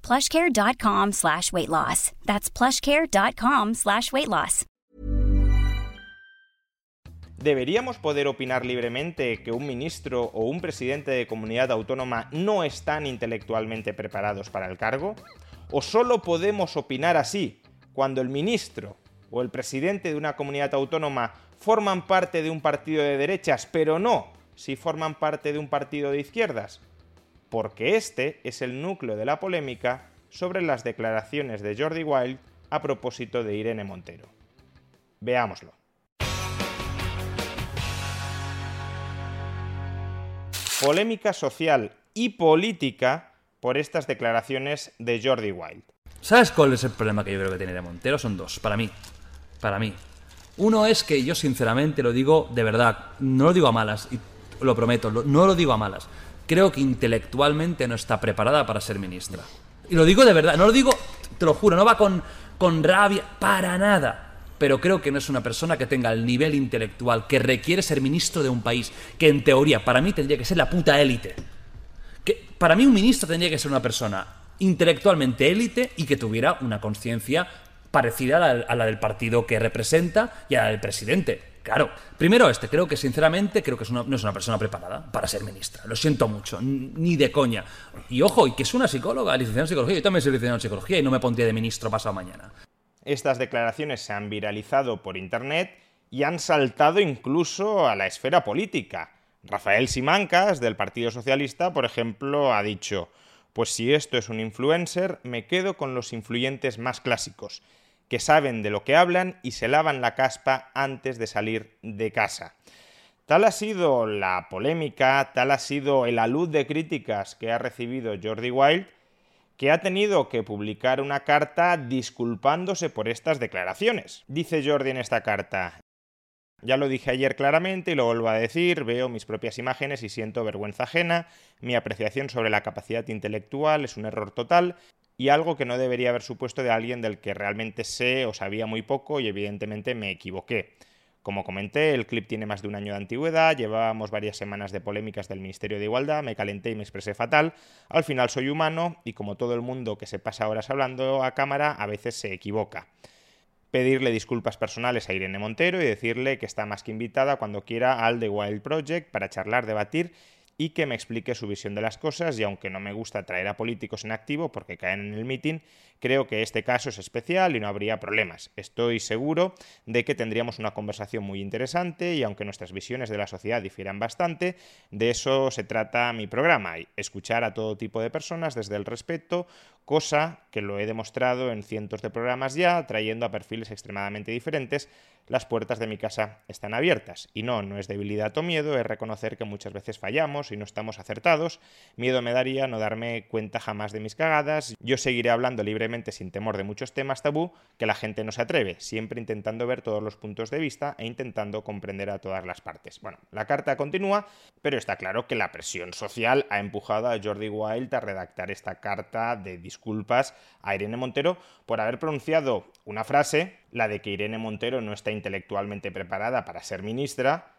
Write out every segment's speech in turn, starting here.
Plushcare.com slash weight loss. That's plushcare.com slash weight loss. ¿Deberíamos poder opinar libremente que un ministro o un presidente de comunidad autónoma no están intelectualmente preparados para el cargo? ¿O solo podemos opinar así cuando el ministro o el presidente de una comunidad autónoma forman parte de un partido de derechas, pero no si forman parte de un partido de izquierdas? Porque este es el núcleo de la polémica sobre las declaraciones de Jordi Wild a propósito de Irene Montero. Veámoslo. Polémica social y política por estas declaraciones de Jordi Wild. ¿Sabes cuál es el problema que yo creo que tiene Irene Montero? Son dos, para mí. Para mí. Uno es que yo sinceramente lo digo de verdad, no lo digo a malas, y lo prometo, no lo digo a malas creo que intelectualmente no está preparada para ser ministra. Y lo digo de verdad, no lo digo, te lo juro, no va con, con rabia, para nada. Pero creo que no es una persona que tenga el nivel intelectual que requiere ser ministro de un país, que en teoría para mí tendría que ser la puta élite. Que para mí un ministro tendría que ser una persona intelectualmente élite y que tuviera una conciencia parecida a la, a la, del partido que representa y a la del presidente. Claro, primero este, creo que sinceramente creo que no es una persona preparada para ser ministra. Lo siento mucho, ni de coña. Y ojo, y que es una psicóloga, licenciada en psicología. Yo también soy licenciado en psicología y no me pondría de ministro pasado mañana. Estas declaraciones se han viralizado por internet y han saltado incluso a la esfera política. Rafael Simancas, del Partido Socialista, por ejemplo, ha dicho, pues si esto es un influencer, me quedo con los influyentes más clásicos que saben de lo que hablan y se lavan la caspa antes de salir de casa. Tal ha sido la polémica, tal ha sido el alud de críticas que ha recibido Jordi Wild, que ha tenido que publicar una carta disculpándose por estas declaraciones. Dice Jordi en esta carta, ya lo dije ayer claramente y lo vuelvo a decir, veo mis propias imágenes y siento vergüenza ajena, mi apreciación sobre la capacidad intelectual es un error total, y algo que no debería haber supuesto de alguien del que realmente sé o sabía muy poco y evidentemente me equivoqué. Como comenté, el clip tiene más de un año de antigüedad, llevábamos varias semanas de polémicas del Ministerio de Igualdad, me calenté y me expresé fatal, al final soy humano y como todo el mundo que se pasa horas hablando a cámara, a veces se equivoca. Pedirle disculpas personales a Irene Montero y decirle que está más que invitada cuando quiera al The Wild Project para charlar, debatir y que me explique su visión de las cosas y aunque no me gusta traer a políticos en activo porque caen en el meeting, creo que este caso es especial y no habría problemas. Estoy seguro de que tendríamos una conversación muy interesante y aunque nuestras visiones de la sociedad difieran bastante, de eso se trata mi programa, escuchar a todo tipo de personas desde el respeto, cosa que lo he demostrado en cientos de programas ya, trayendo a perfiles extremadamente diferentes, las puertas de mi casa están abiertas. Y no, no es debilidad o miedo, es reconocer que muchas veces fallamos y no estamos acertados. Miedo me daría no darme cuenta jamás de mis cagadas. Yo seguiré hablando libremente sin temor de muchos temas tabú que la gente no se atreve, siempre intentando ver todos los puntos de vista e intentando comprender a todas las partes. Bueno, la carta continúa, pero está claro que la presión social ha empujado a Jordi Wild a redactar esta carta de disculpas a Irene Montero por haber pronunciado una frase, la de que Irene Montero no está intelectualmente preparada para ser ministra,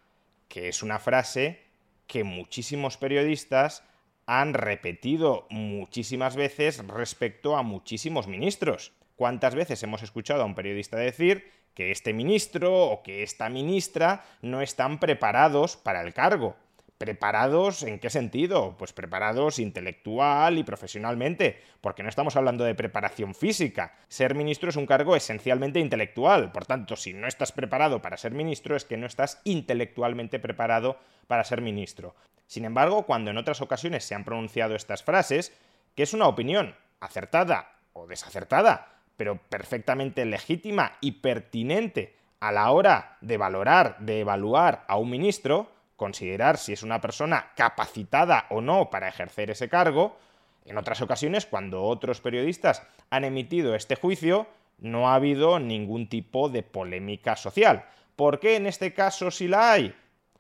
que es una frase que muchísimos periodistas han repetido muchísimas veces respecto a muchísimos ministros. ¿Cuántas veces hemos escuchado a un periodista decir que este ministro o que esta ministra no están preparados para el cargo? ¿Preparados en qué sentido? Pues preparados intelectual y profesionalmente, porque no estamos hablando de preparación física. Ser ministro es un cargo esencialmente intelectual, por tanto, si no estás preparado para ser ministro es que no estás intelectualmente preparado para ser ministro. Sin embargo, cuando en otras ocasiones se han pronunciado estas frases, que es una opinión acertada o desacertada, pero perfectamente legítima y pertinente a la hora de valorar, de evaluar a un ministro, considerar si es una persona capacitada o no para ejercer ese cargo, en otras ocasiones, cuando otros periodistas han emitido este juicio, no ha habido ningún tipo de polémica social. ¿Por qué en este caso sí la hay?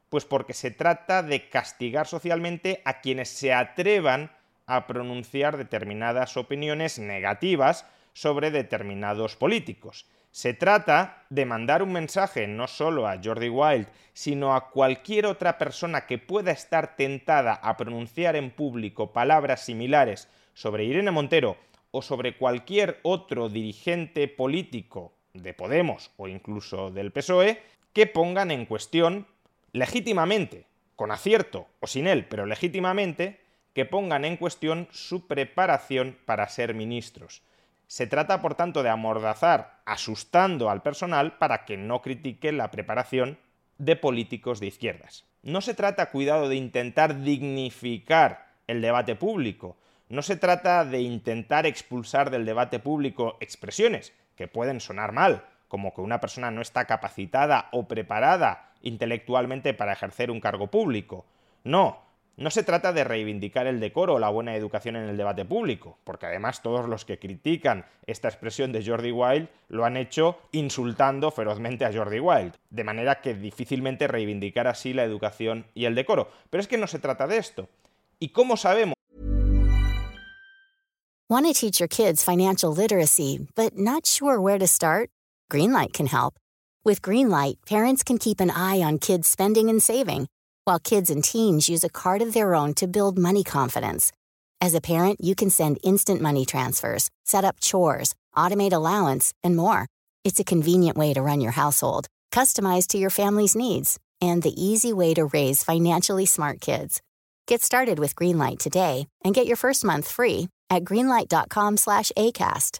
Pues porque se trata de castigar socialmente a quienes se atrevan a pronunciar determinadas opiniones negativas sobre determinados políticos. Se trata de mandar un mensaje no solo a Jordi Wild, sino a cualquier otra persona que pueda estar tentada a pronunciar en público palabras similares sobre Irene Montero o sobre cualquier otro dirigente político de Podemos o incluso del PSOE, que pongan en cuestión legítimamente, con acierto o sin él, pero legítimamente, que pongan en cuestión su preparación para ser ministros. Se trata, por tanto, de amordazar, asustando al personal para que no critique la preparación de políticos de izquierdas. No se trata, cuidado, de intentar dignificar el debate público, no se trata de intentar expulsar del debate público expresiones que pueden sonar mal, como que una persona no está capacitada o preparada intelectualmente para ejercer un cargo público. No, no se trata de reivindicar el decoro o la buena educación en el debate público, porque además todos los que critican esta expresión de Jordi Wild lo han hecho insultando ferozmente a Jordi Wild, de manera que difícilmente reivindicar así la educación y el decoro. Pero es que no se trata de esto. ¿Y cómo sabemos? Want to teach your kids financial literacy, but not sure where to start? Greenlight can help. With Greenlight, parents can keep an eye on kids' spending and saving while kids and teens use a card of their own to build money confidence. As a parent, you can send instant money transfers, set up chores, automate allowance, and more. It's a convenient way to run your household, customized to your family's needs, and the easy way to raise financially smart kids. Get started with Greenlight today and get your first month free at greenlight.com/acast.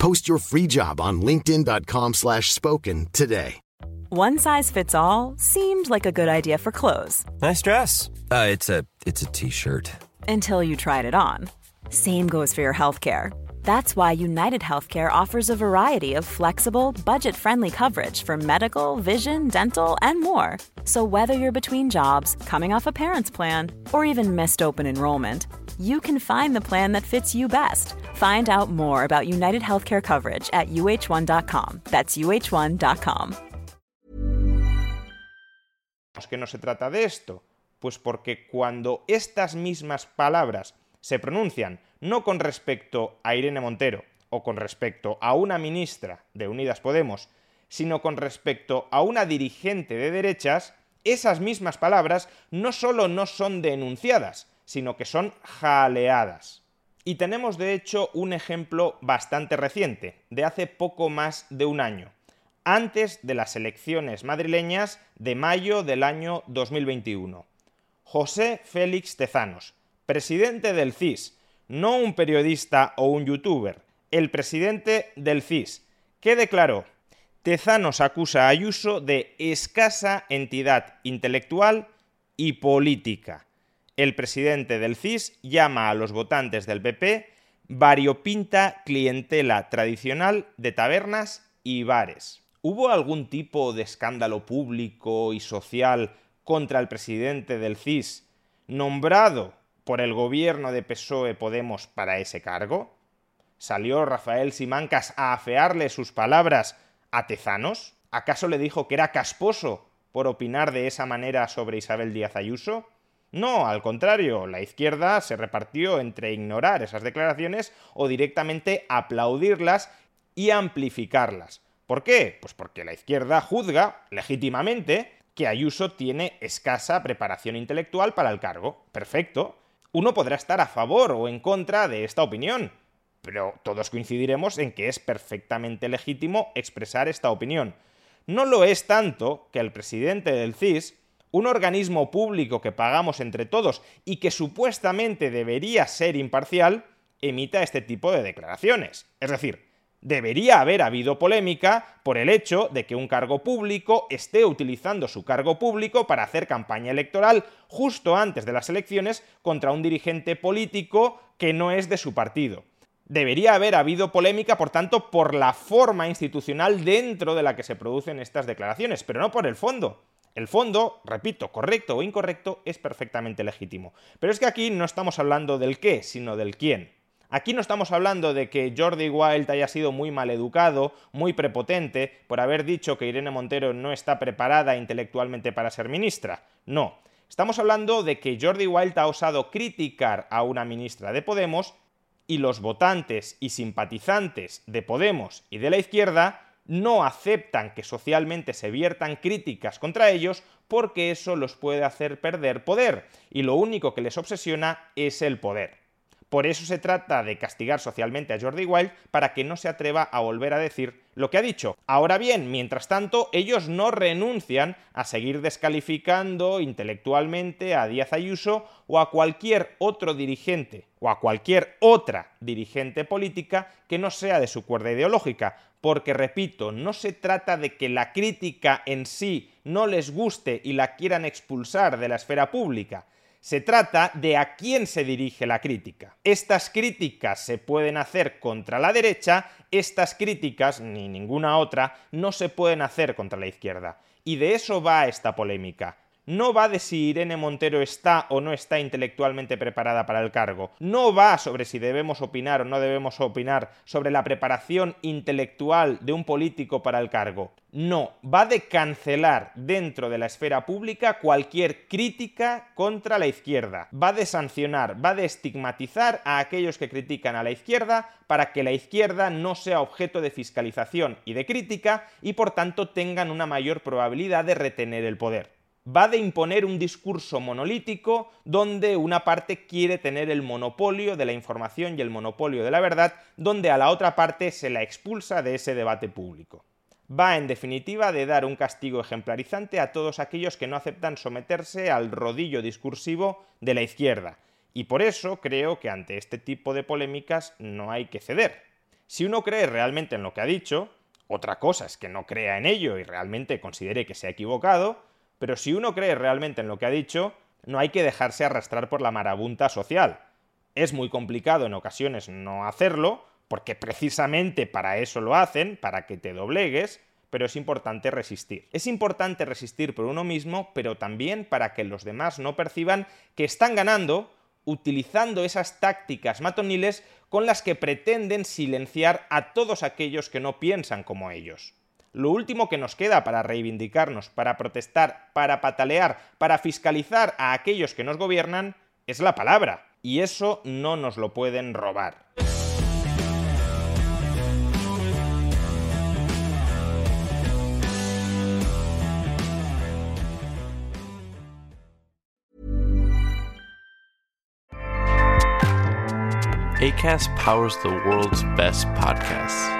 Post your free job on linkedin.com/spoken slash spoken today. One size fits all seemed like a good idea for clothes Nice dress. Uh, it's a it's a t-shirt. until you tried it on. Same goes for your healthcare. That's why United Healthcare offers a variety of flexible, budget-friendly coverage for medical, vision, dental, and more. So whether you're between jobs, coming off a parent's plan, or even missed open enrollment, you can find the plan that fits you best. Find out more about United Healthcare coverage at uh1.com. That's uh1.com. que no se trata de esto? Pues porque cuando estas mismas palabras se pronuncian no con respecto a Irene Montero o con respecto a una ministra de Unidas Podemos, sino con respecto a una dirigente de derechas, esas mismas palabras no solo no son denunciadas, sino que son jaleadas. Y tenemos de hecho un ejemplo bastante reciente, de hace poco más de un año antes de las elecciones madrileñas de mayo del año 2021. José Félix Tezanos, presidente del CIS, no un periodista o un youtuber, el presidente del CIS, que declaró, Tezanos acusa a Ayuso de escasa entidad intelectual y política. El presidente del CIS llama a los votantes del PP variopinta clientela tradicional de tabernas y bares. ¿Hubo algún tipo de escándalo público y social contra el presidente del CIS nombrado por el gobierno de PSOE Podemos para ese cargo? ¿Salió Rafael Simancas a afearle sus palabras a Tezanos? ¿Acaso le dijo que era casposo por opinar de esa manera sobre Isabel Díaz Ayuso? No, al contrario, la izquierda se repartió entre ignorar esas declaraciones o directamente aplaudirlas y amplificarlas. ¿Por qué? Pues porque la izquierda juzga, legítimamente, que Ayuso tiene escasa preparación intelectual para el cargo. Perfecto. Uno podrá estar a favor o en contra de esta opinión, pero todos coincidiremos en que es perfectamente legítimo expresar esta opinión. No lo es tanto que el presidente del CIS, un organismo público que pagamos entre todos y que supuestamente debería ser imparcial, emita este tipo de declaraciones. Es decir, Debería haber habido polémica por el hecho de que un cargo público esté utilizando su cargo público para hacer campaña electoral justo antes de las elecciones contra un dirigente político que no es de su partido. Debería haber habido polémica, por tanto, por la forma institucional dentro de la que se producen estas declaraciones, pero no por el fondo. El fondo, repito, correcto o incorrecto, es perfectamente legítimo. Pero es que aquí no estamos hablando del qué, sino del quién. Aquí no estamos hablando de que Jordi Wild haya sido muy mal educado, muy prepotente, por haber dicho que Irene Montero no está preparada intelectualmente para ser ministra. No. Estamos hablando de que Jordi Wild ha osado criticar a una ministra de Podemos y los votantes y simpatizantes de Podemos y de la izquierda no aceptan que socialmente se viertan críticas contra ellos porque eso los puede hacer perder poder y lo único que les obsesiona es el poder. Por eso se trata de castigar socialmente a Jordi Wild para que no se atreva a volver a decir lo que ha dicho. Ahora bien, mientras tanto, ellos no renuncian a seguir descalificando intelectualmente a Díaz Ayuso o a cualquier otro dirigente o a cualquier otra dirigente política que no sea de su cuerda ideológica, porque repito, no se trata de que la crítica en sí no les guste y la quieran expulsar de la esfera pública, se trata de a quién se dirige la crítica. Estas críticas se pueden hacer contra la derecha, estas críticas, ni ninguna otra, no se pueden hacer contra la izquierda. Y de eso va esta polémica no va de si Irene Montero está o no está intelectualmente preparada para el cargo, no va sobre si debemos opinar o no debemos opinar sobre la preparación intelectual de un político para el cargo. No, va de cancelar dentro de la esfera pública cualquier crítica contra la izquierda. Va de sancionar, va de estigmatizar a aquellos que critican a la izquierda para que la izquierda no sea objeto de fiscalización y de crítica y por tanto tengan una mayor probabilidad de retener el poder va de imponer un discurso monolítico donde una parte quiere tener el monopolio de la información y el monopolio de la verdad, donde a la otra parte se la expulsa de ese debate público. Va, en definitiva, de dar un castigo ejemplarizante a todos aquellos que no aceptan someterse al rodillo discursivo de la izquierda. Y por eso creo que ante este tipo de polémicas no hay que ceder. Si uno cree realmente en lo que ha dicho, otra cosa es que no crea en ello y realmente considere que se ha equivocado, pero si uno cree realmente en lo que ha dicho, no hay que dejarse arrastrar por la marabunta social. Es muy complicado en ocasiones no hacerlo, porque precisamente para eso lo hacen, para que te doblegues, pero es importante resistir. Es importante resistir por uno mismo, pero también para que los demás no perciban que están ganando utilizando esas tácticas matoniles con las que pretenden silenciar a todos aquellos que no piensan como ellos. Lo último que nos queda para reivindicarnos, para protestar, para patalear, para fiscalizar a aquellos que nos gobiernan, es la palabra. Y eso no nos lo pueden robar. ACAST powers the world's best podcasts.